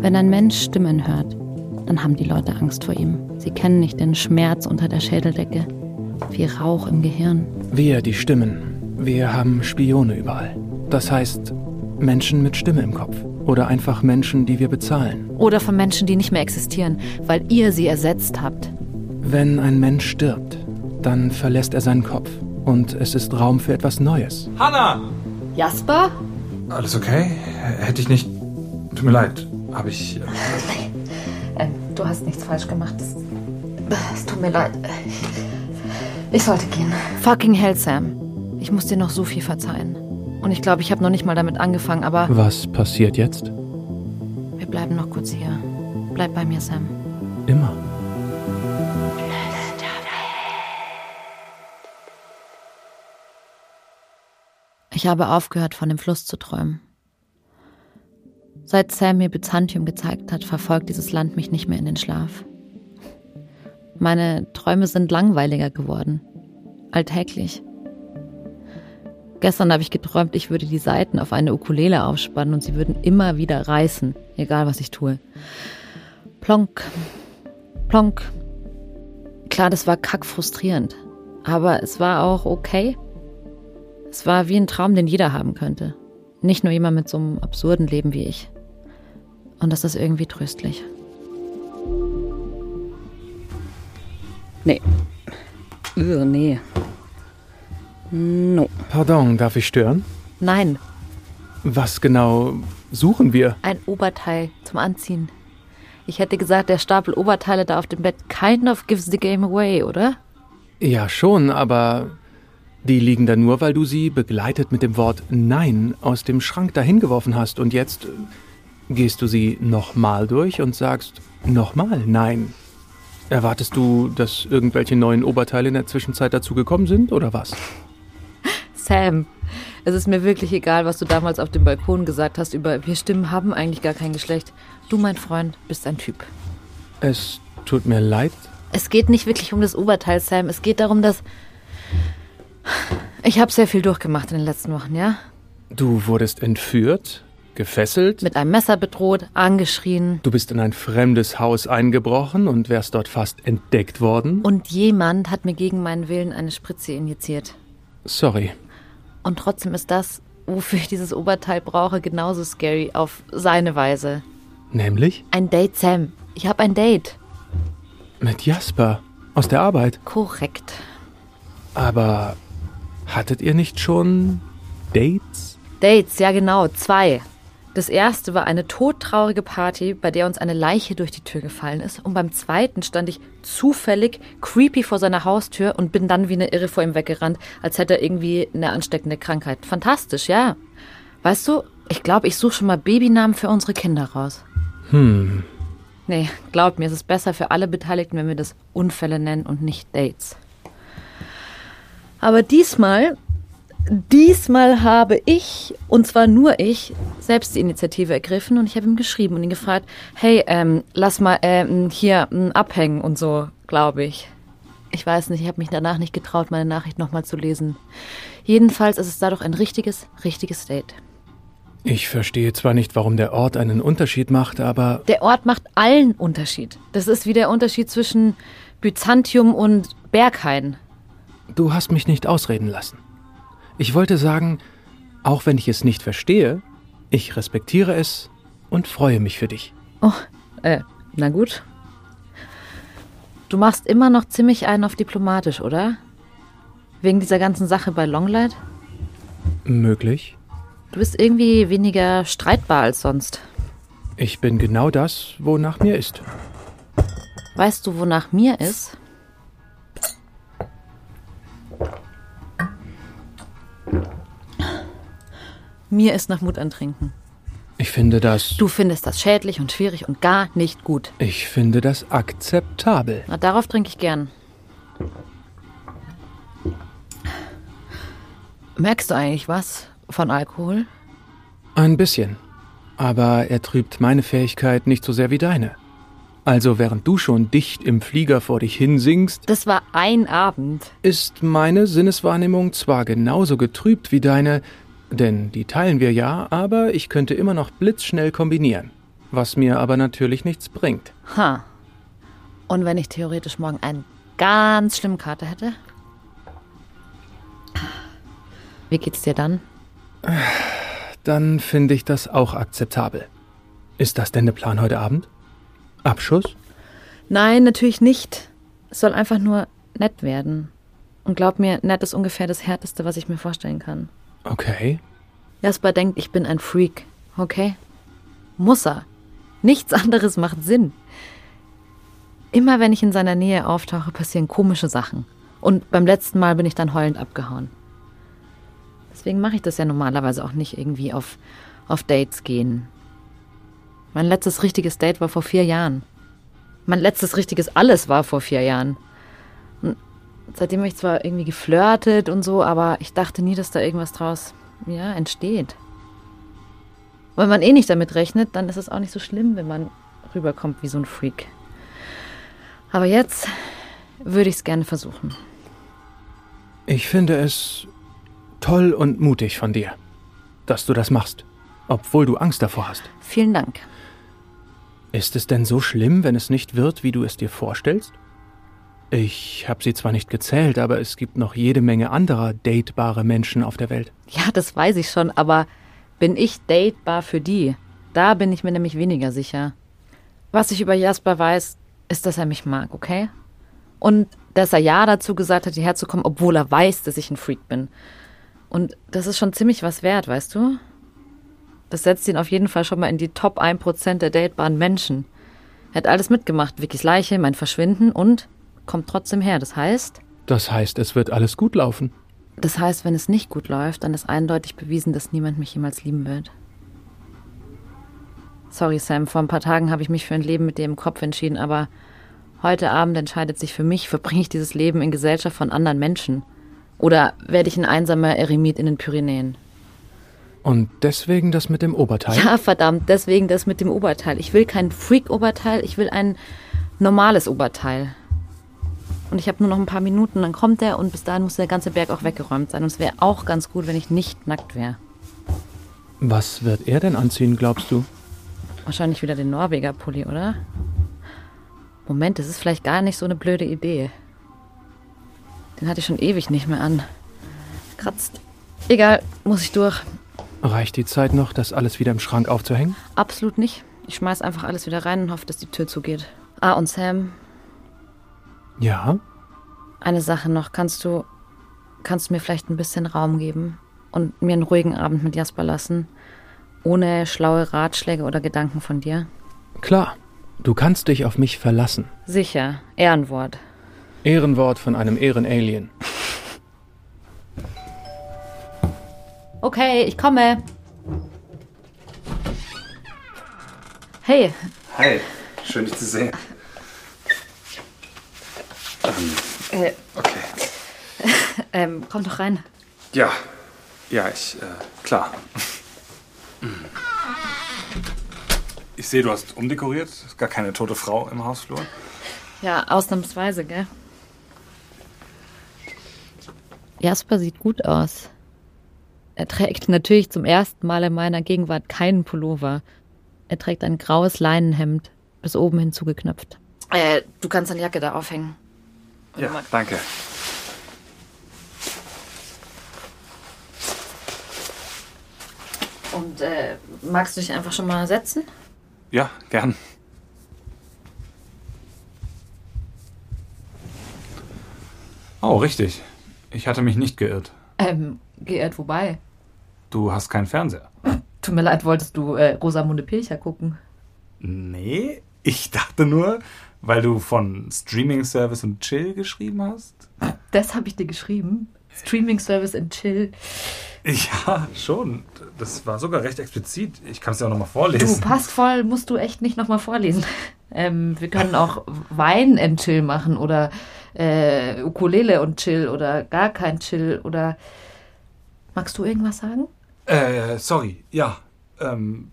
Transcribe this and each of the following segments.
Wenn ein Mensch Stimmen hört, dann haben die Leute Angst vor ihm. Sie kennen nicht den Schmerz unter der Schädeldecke, wie Rauch im Gehirn. Wir, die Stimmen. Wir haben Spione überall. Das heißt, Menschen mit Stimme im Kopf. Oder einfach Menschen, die wir bezahlen. Oder von Menschen, die nicht mehr existieren, weil ihr sie ersetzt habt. Wenn ein Mensch stirbt, dann verlässt er seinen Kopf. Und es ist Raum für etwas Neues. Hanna! Jasper? Alles okay? Hätte ich nicht. Tut mir leid. Habe ich. Ähm, du hast nichts falsch gemacht. Es, es tut mir leid. Ich sollte gehen. Fucking hell, Sam. Ich muss dir noch so viel verzeihen. Und ich glaube, ich habe noch nicht mal damit angefangen, aber. Was passiert jetzt? Wir bleiben noch kurz hier. Bleib bei mir, Sam. Immer. Ich habe aufgehört, von dem Fluss zu träumen. Seit Sam mir Byzantium gezeigt hat, verfolgt dieses Land mich nicht mehr in den Schlaf. Meine Träume sind langweiliger geworden. Alltäglich. Gestern habe ich geträumt, ich würde die Saiten auf eine Ukulele aufspannen und sie würden immer wieder reißen, egal was ich tue. Plonk, plonk. Klar, das war kackfrustrierend, aber es war auch okay. Es war wie ein Traum, den jeder haben könnte. Nicht nur jemand mit so einem absurden Leben wie ich. Und das ist irgendwie tröstlich. Nee. Ugh, nee. No. Pardon, darf ich stören? Nein, Was genau suchen wir? ein Oberteil zum Anziehen. Ich hätte gesagt, der Stapel Oberteile da auf dem Bett kind of gives the game away, oder? Ja, schon, aber die liegen da nur, weil du sie begleitet mit dem Wort Nein aus dem Schrank dahin geworfen hast und jetzt äh, gehst du sie nochmal durch und sagst nochmal Nein. Erwartest du, dass irgendwelche neuen Oberteile in der Zwischenzeit dazu gekommen sind oder was? Sam, es ist mir wirklich egal, was du damals auf dem Balkon gesagt hast über wir Stimmen haben eigentlich gar kein Geschlecht. Du, mein Freund, bist ein Typ. Es tut mir leid. Es geht nicht wirklich um das Oberteil, Sam. Es geht darum, dass. Ich habe sehr viel durchgemacht in den letzten Wochen, ja? Du wurdest entführt, gefesselt, Mit einem Messer bedroht, angeschrien. du bist in ein fremdes Haus eingebrochen und wärst dort fast entdeckt worden. Und jemand hat mir gegen meinen Willen eine Spritze injiziert. Sorry. Und trotzdem ist das, wofür ich dieses Oberteil brauche, genauso scary auf seine Weise. Nämlich Ein Date, Sam. Ich habe ein Date. mit Jasper aus der Arbeit. Korrekt. Aber hattet ihr nicht schon Dates? Dates, ja genau, zwei. Das erste war eine todtraurige Party, bei der uns eine Leiche durch die Tür gefallen ist. Und beim zweiten stand ich zufällig creepy vor seiner Haustür und bin dann wie eine Irre vor ihm weggerannt, als hätte er irgendwie eine ansteckende Krankheit. Fantastisch, ja. Weißt du, ich glaube, ich suche schon mal Babynamen für unsere Kinder raus. Hm, Nee, glaub mir, es ist besser für alle Beteiligten, wenn wir das Unfälle nennen und nicht Dates. Aber diesmal, diesmal habe ich, und zwar nur ich, selbst die Initiative ergriffen und ich habe ihm geschrieben und ihn gefragt, hey, ähm, lass mal ähm, hier ähm, abhängen und so, glaube ich. Ich weiß nicht, ich habe mich danach nicht getraut, meine Nachricht nochmal zu lesen. Jedenfalls ist es dadurch ein richtiges, richtiges Date. ich verstehe zwar nicht, warum der Ort einen Unterschied macht, aber Der Ort macht allen Unterschied. Das ist wie der Unterschied zwischen Byzantium und Berghain. du hast mich nicht ausreden lassen. Ich wollte sagen, auch wenn ich es nicht verstehe, ich respektiere es und freue mich für dich. Oh, äh, na gut. Du machst immer noch ziemlich einen auf diplomatisch, oder? Wegen dieser ganzen Sache bei Longlight? Möglich. Du bist irgendwie weniger streitbar als sonst. Ich bin genau das, wonach mir ist. Weißt du, wonach mir ist? Mir ist nach Mut antrinken. Ich finde das. Du findest das schädlich und schwierig und gar nicht gut. Ich finde das akzeptabel. Na, darauf trinke ich gern. Merkst du eigentlich was von Alkohol? Ein bisschen. Aber er trübt meine Fähigkeit nicht so sehr wie deine. Also während du schon dicht im Flieger vor dich hinsingst, Das war ein Abend. ist meine Sinneswahrnehmung zwar genauso getrübt wie deine, Denn die teilen wir ja, aber ich könnte immer noch blitzschnell kombinieren. Was mir aber natürlich nichts bringt. Ha. Und wenn ich theoretisch morgen einen ganz schlimmen Kater hätte? Wie geht's dir dann? Dann finde ich das auch akzeptabel. Ist das denn der Plan heute Abend? Abschuss? Nein, natürlich nicht. Es soll einfach nur nett werden. Und glaub mir, nett ist ungefähr das Härteste, was ich mir vorstellen kann. Okay. Jasper denkt, ich bin ein Freak, okay? Muss er. Nichts anderes macht Sinn. Immer wenn ich in seiner Nähe auftauche, passieren komische Sachen. Und beim letzten Mal bin ich dann heulend abgehauen. Deswegen mache ich das ja normalerweise auch nicht irgendwie auf, auf Dates gehen. Mein letztes richtiges Date war vor vier Jahren. Mein letztes richtiges Alles war vor vier Jahren. Seitdem habe ich zwar irgendwie geflirtet und so, aber ich dachte nie, dass da irgendwas draus ja, entsteht. Wenn man eh nicht damit rechnet, dann ist es auch nicht so schlimm, wenn man rüberkommt wie so ein Freak. Aber jetzt würde ich es gerne versuchen. Ich finde es toll und mutig von dir, dass du das machst, obwohl du Angst davor hast. Vielen Dank. Ist es denn so schlimm, wenn es nicht wird, wie du es dir vorstellst? Ich habe sie zwar nicht gezählt, aber es gibt noch jede Menge anderer datebare Menschen auf der Welt. Ja, das weiß ich schon, aber bin ich datebar für die? Da bin ich mir nämlich weniger sicher. Was ich über Jasper weiß, ist, dass er mich mag, okay? Und dass er ja dazu gesagt hat, hierher zu kommen, obwohl er weiß, dass ich ein Freak bin. Und das ist schon ziemlich was wert, weißt du? Das setzt ihn auf jeden Fall schon mal in die Top 1% der datebaren Menschen. Er hat alles mitgemacht, Vickys Leiche, mein Verschwinden und kommt trotzdem her. Das heißt? Das heißt, es wird alles gut laufen. Das heißt, wenn es nicht gut läuft, dann ist eindeutig bewiesen, dass niemand mich jemals lieben wird. Sorry, Sam, vor ein paar Tagen habe ich mich für ein Leben mit dir im Kopf entschieden, aber heute Abend entscheidet sich für mich, verbringe ich dieses Leben in Gesellschaft von anderen Menschen. Oder werde ich ein einsamer Eremit in den Pyrenäen? Und deswegen das mit dem Oberteil? Ja, verdammt, deswegen das mit dem Oberteil. Ich will kein Freak-Oberteil, ich will ein normales Oberteil. Und ich habe nur noch ein paar Minuten, dann kommt er und bis dahin muss der ganze Berg auch weggeräumt sein. Und es wäre auch ganz gut, wenn ich nicht nackt wäre. Was wird er denn anziehen, glaubst du? Wahrscheinlich wieder den Norweger-Pulli, oder? Moment, das ist vielleicht gar nicht so eine blöde Idee. Den hatte ich schon ewig nicht mehr an. Kratzt. Egal, muss ich durch. Reicht die Zeit noch, das alles wieder im Schrank aufzuhängen? Absolut nicht. Ich schmeiß einfach alles wieder rein und hoffe, dass die Tür zugeht. Ah, und Sam. Ja? Eine Sache noch. Kannst du. Kannst du mir vielleicht ein bisschen Raum geben und mir einen ruhigen Abend mit Jasper lassen? Ohne schlaue Ratschläge oder Gedanken von dir? Klar. Du kannst dich auf mich verlassen. Sicher. Ehrenwort. Ehrenwort von einem Ehrenalien. Okay, ich komme. Hey, Hi, schön dich zu sehen. Äh, Okay. ähm, komm doch rein. Ja, ja, ich, äh, klar. Ich sehe, du hast umdekoriert. Ist gar keine tote Frau im Hausflur. Ja, ausnahmsweise, gell? Jasper sieht gut aus. Er trägt natürlich zum ersten Mal in meiner Gegenwart keinen Pullover. Er trägt ein graues Leinenhemd, bis oben hin zugeknöpft. Äh, du kannst deine Jacke da aufhängen. Ja, danke. Und äh, magst du dich einfach schon mal setzen? Ja, gern. Oh, richtig. Ich hatte mich nicht geirrt. Ähm, geehrt wobei. Du hast keinen Fernseher. Tut mir leid, wolltest du äh, Rosamunde Pilcher gucken? Nee, ich dachte nur, weil du von Streaming Service und Chill geschrieben hast. Das habe ich dir geschrieben. Streaming Service and Chill. Ja, schon. Das war sogar recht explizit. Ich kann es ja auch nochmal Du, vorlesen. passt voll, musst du echt nicht nochmal vorlesen. Ähm, wir können auch Wein and Chill machen oder äh, Ukulele und Chill oder gar kein Chill oder. Magst du irgendwas sagen? Äh, sorry. Ja. Ähm,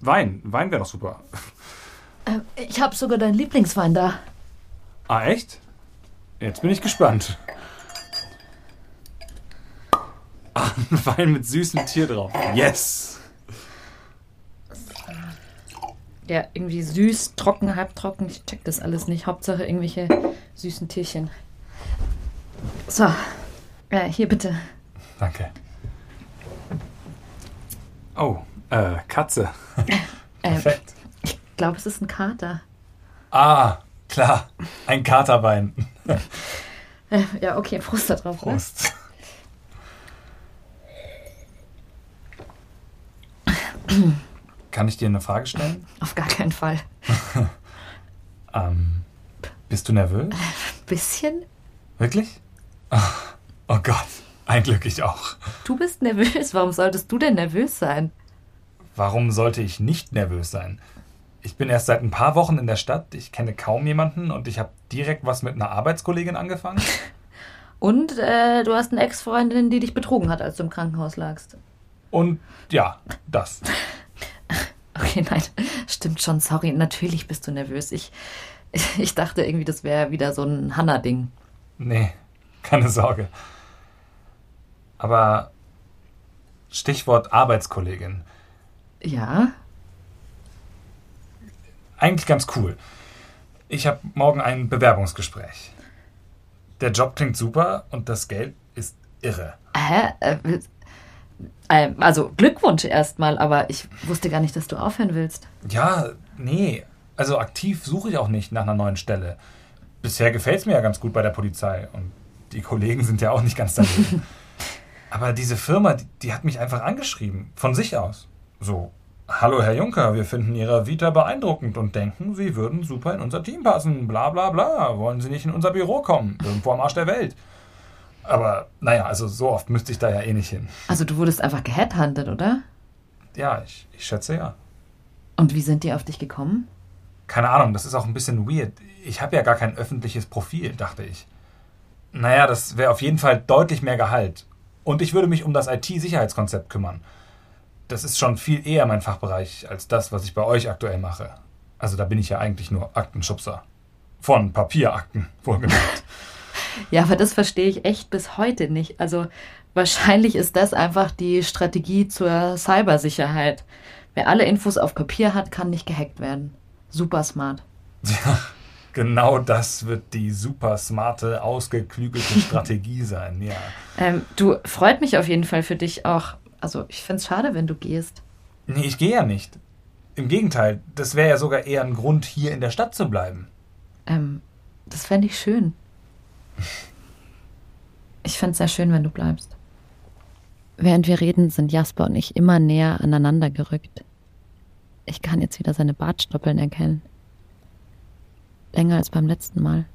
Wein. Wein wäre doch super. Ähm, ich habe sogar deinen Lieblingswein da. Ah, echt? Jetzt bin ich gespannt. Ah, Wein mit süßem Tier drauf. Yes! Ja, irgendwie süß, trocken, halbtrocken. Ich check das alles nicht. Hauptsache irgendwelche süßen Tierchen. So. Äh, hier bitte. Danke. Oh, äh, Katze. Ähm, Perfekt. Ich glaube, es ist ein Kater. Ah, klar. Ein Katerwein. Äh, ja, okay, Prost da drauf. Ne? Prost. Kann ich dir eine Frage stellen? Auf gar keinen Fall. Ähm, bist du nervös? Bisschen? Wirklich? Ach, Oh Gott, ein Glück ich auch. Du bist nervös. Warum solltest du denn nervös sein? Warum sollte ich nicht nervös sein? Ich bin erst seit ein paar Wochen in der Stadt, ich kenne kaum jemanden und ich habe direkt was mit einer Arbeitskollegin angefangen. Und äh, du hast eine Ex-Freundin, die dich betrogen hat, als du im Krankenhaus lagst. Und ja, das. Okay, nein, stimmt schon. Sorry, natürlich bist du nervös. Ich, ich dachte irgendwie, das wäre wieder so ein Hanna-Ding. Nee, keine Sorge. Aber Stichwort Arbeitskollegin. Ja? Eigentlich ganz cool. Ich habe morgen ein Bewerbungsgespräch. Der Job klingt super und das Geld ist irre. Hä? Äh, äh, also Glückwunsch erstmal, aber ich wusste gar nicht, dass du aufhören willst. Ja, nee. Also aktiv suche ich auch nicht nach einer neuen Stelle. Bisher gefällt es mir ja ganz gut bei der Polizei und die Kollegen sind ja auch nicht ganz daneben. Aber diese Firma, die, die hat mich einfach angeschrieben, von sich aus. So, hallo Herr Juncker, wir finden Ihre Vita beeindruckend und denken, Sie würden super in unser Team passen, bla bla bla. Wollen Sie nicht in unser Büro kommen, irgendwo am Arsch der Welt? Aber naja, also so oft müsste ich da ja eh nicht hin. Also du wurdest einfach geheadhuntet, oder? Ja, ich, ich schätze ja. Und wie sind die auf dich gekommen? Keine Ahnung, das ist auch ein bisschen weird. Ich habe ja gar kein öffentliches Profil, dachte ich. Naja, das wäre auf jeden Fall deutlich mehr Gehalt. Und ich würde mich um das IT-Sicherheitskonzept kümmern. Das ist schon viel eher mein Fachbereich als das, was ich bei euch aktuell mache. Also da bin ich ja eigentlich nur Aktenschubser. Von Papierakten, wohlgemerkt. Ja, aber das verstehe ich echt bis heute nicht. Also wahrscheinlich ist das einfach die Strategie zur Cybersicherheit. Wer alle Infos auf Papier hat, kann nicht gehackt werden. Super smart. Ja, genau das wird die super smarte, ausgeklügelte Strategie sein, ja. Ähm, du, freut mich auf jeden Fall für dich auch. Also ich finde es schade, wenn du gehst. Nee, ich gehe ja nicht. Im Gegenteil, das wäre ja sogar eher ein Grund, hier in der Stadt zu bleiben. Ähm, das fände ich schön. Ich fände es sehr schön, wenn du bleibst. Während wir reden, sind Jasper und ich immer näher aneinander gerückt. Ich kann jetzt wieder seine Bartstoppeln erkennen. Länger als beim letzten Mal.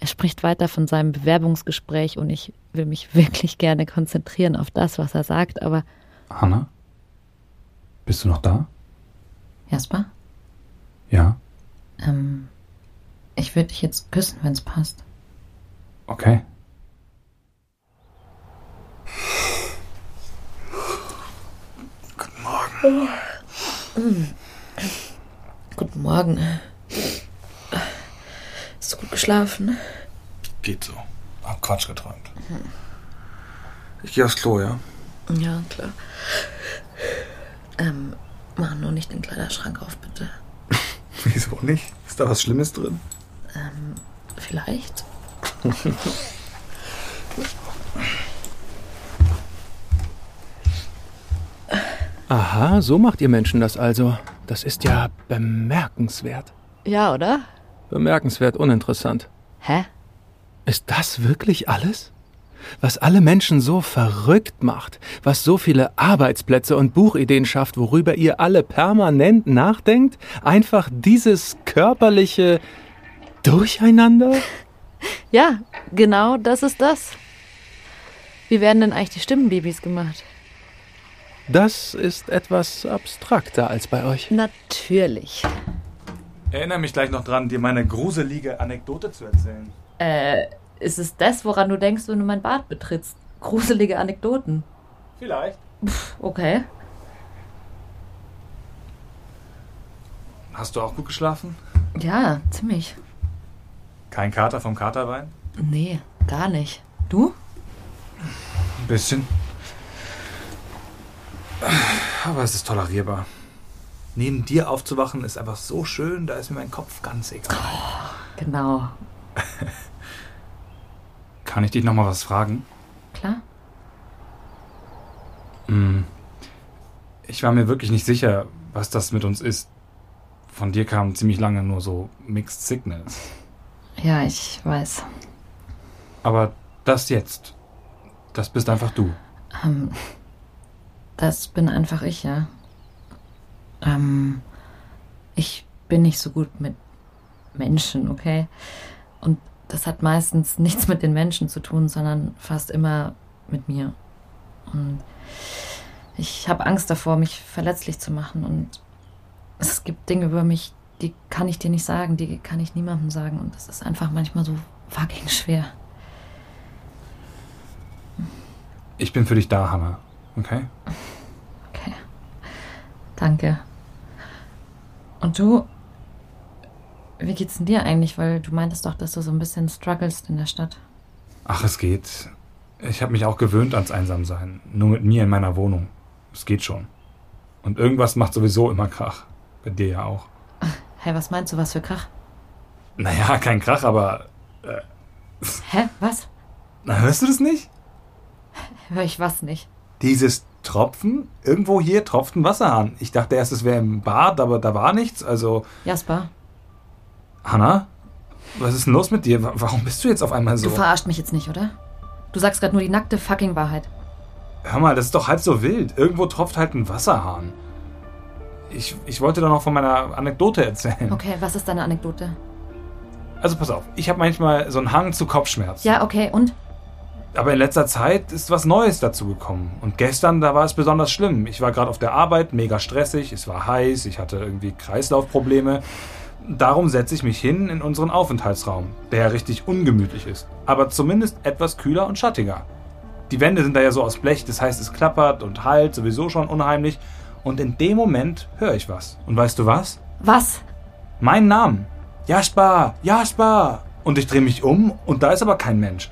Er spricht weiter von seinem Bewerbungsgespräch und ich will mich wirklich gerne konzentrieren auf das, was er sagt, aber Hanna? Bist du noch da? Jasper, Ja. ähm, ich würde dich jetzt küssen, wenn es passt. Okay. Guten Morgen. Guten Morgen. Gut geschlafen? Geht so. Hab Quatsch geträumt. Ich gehe aufs Klo, ja? Ja, klar. Ähm, mach nur nicht den Kleiderschrank auf, bitte. Wieso nicht? Ist da was Schlimmes drin? Ähm, vielleicht? Aha, so macht ihr Menschen das also. Das ist ja bemerkenswert. Ja, oder? Bemerkenswert uninteressant. Hä? Ist das wirklich alles? Was alle Menschen so verrückt macht, was so viele Arbeitsplätze und Buchideen schafft, worüber ihr alle permanent nachdenkt? Einfach dieses körperliche Durcheinander? Ja, genau das ist das. Wie werden denn eigentlich die Stimmenbabys gemacht? Das ist etwas abstrakter als bei euch. Natürlich. Erinnere mich gleich noch dran, dir meine gruselige Anekdote zu erzählen. Äh, ist es das, woran du denkst, wenn du mein Bad betrittst? Gruselige Anekdoten. Vielleicht. Okay. Hast du auch gut geschlafen? Ja, ziemlich. Kein Kater vom Katerwein? Nee, gar nicht. Du? Ein bisschen. Aber es ist tolerierbar. Neben dir aufzuwachen ist einfach so schön, da ist mir mein Kopf ganz egal. Genau. Kann ich dich noch mal was fragen? Klar. Hm. Ich war mir wirklich nicht sicher, was das mit uns ist. Von dir kam ziemlich lange nur so Mixed Signals. Ja, ich weiß. Aber das jetzt, das bist einfach du. Ähm, das bin einfach ich, ja. Ähm, ich bin nicht so gut mit Menschen, okay? Und das hat meistens nichts mit den Menschen zu tun, sondern fast immer mit mir. Und ich habe Angst davor, mich verletzlich zu machen. Und es gibt Dinge über mich, die kann ich dir nicht sagen, die kann ich niemandem sagen. Und das ist einfach manchmal so fucking schwer. Ich bin für dich da, Hannah. Okay? Okay. Danke. Und du, wie geht's denn dir eigentlich? Weil du meintest doch, dass du so ein bisschen strugglest in der Stadt. Ach, es geht. Ich habe mich auch gewöhnt ans Einsamsein. Nur mit mir in meiner Wohnung. Es geht schon. Und irgendwas macht sowieso immer Krach. Bei dir ja auch. Hä, was meinst du, was für Krach? Naja, kein Krach, aber. Äh, Hä, was? na, hörst du das nicht? Hör ich was nicht. Dieses Tropfen? Irgendwo hier tropft ein Wasserhahn. Ich dachte erst, es wäre im Bad, aber da war nichts. Also, Jasper, Hannah, was ist denn los mit dir? Wa- Warum bist du jetzt auf einmal so? du verarscht mich jetzt nicht, oder? Du sagst gerade nur die nackte fucking Wahrheit. Hör mal, das ist doch halb so wild. Irgendwo tropft halt ein Wasserhahn. Ich, ich wollte doch noch von meiner Anekdote erzählen. Okay, was ist deine Anekdote? Also pass auf, ich habe manchmal so einen Hang zu Kopfschmerzen. Ja, okay, und? Aber in letzter Zeit ist was Neues dazu gekommen. Und gestern, da war es besonders schlimm. Ich war gerade auf der Arbeit, mega stressig, es war heiß, ich hatte irgendwie Kreislaufprobleme. Darum setze ich mich hin in unseren Aufenthaltsraum, der richtig ungemütlich ist. Aber zumindest etwas kühler und schattiger. Die Wände sind da ja so aus Blech, das heißt, es klappert und halt sowieso schon unheimlich. Und in dem Moment höre ich was. Und weißt du was? Was? Mein Namen. Jasper, Jasper. Und ich drehe mich um und da ist aber kein Mensch.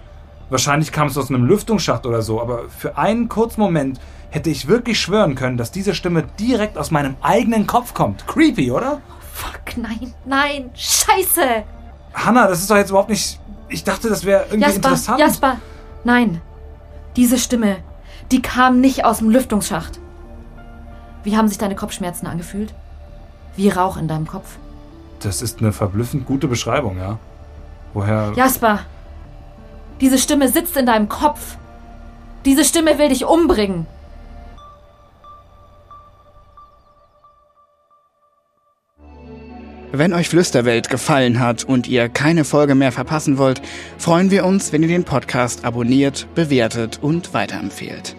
Wahrscheinlich kam es aus einem Lüftungsschacht oder so, aber für einen kurzen Moment hätte ich wirklich schwören können, dass diese Stimme direkt aus meinem eigenen Kopf kommt. Creepy, oder? Fuck, nein, nein, scheiße! Hanna, das ist doch jetzt überhaupt nicht. Ich dachte, das wäre irgendwie Jasper, interessant. Jasper, nein. Diese Stimme, die kam nicht aus dem Lüftungsschacht. Wie haben sich deine Kopfschmerzen angefühlt? Wie Rauch in deinem Kopf. Das ist eine verblüffend gute Beschreibung, ja. Woher. Jasper, diese Stimme sitzt in deinem Kopf. Diese Stimme will dich umbringen. Wenn euch Flüsterwelt gefallen hat und ihr keine Folge mehr verpassen wollt, freuen wir uns, wenn ihr den Podcast abonniert, bewertet und weiterempfehlt.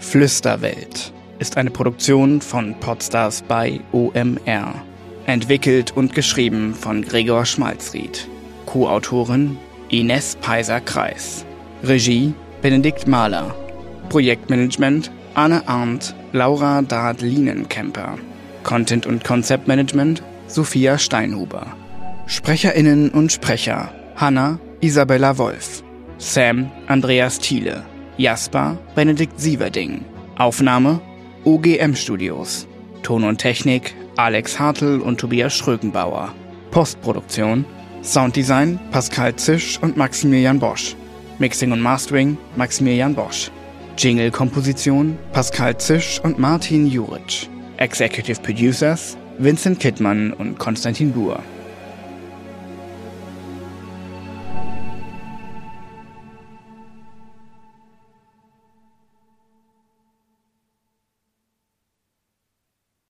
Flüsterwelt ist eine Produktion von Podstars bei OMR. Entwickelt und geschrieben von Gregor Schmalzried. Co-Autorin Ines Peiser-Kreis. Regie Benedikt Mahler. Projektmanagement Anne Arndt, Laura Dard-Lienenkemper. Content- und Konzeptmanagement Sophia Steinhuber. SprecherInnen und Sprecher Hanna Isabella Wolf. Sam Andreas Thiele. Jasper Benedikt Sieverding. Aufnahme OGM Studios. Ton und Technik Alex Hartl und Tobias Schrögenbauer. Postproduktion Sounddesign Pascal Zisch und Maximilian Bosch. Mixing und Mastering Maximilian Bosch. Jingle-Komposition Pascal Zisch und Martin Juric. Executive Producers Vincent Kittmann und Konstantin Buhr.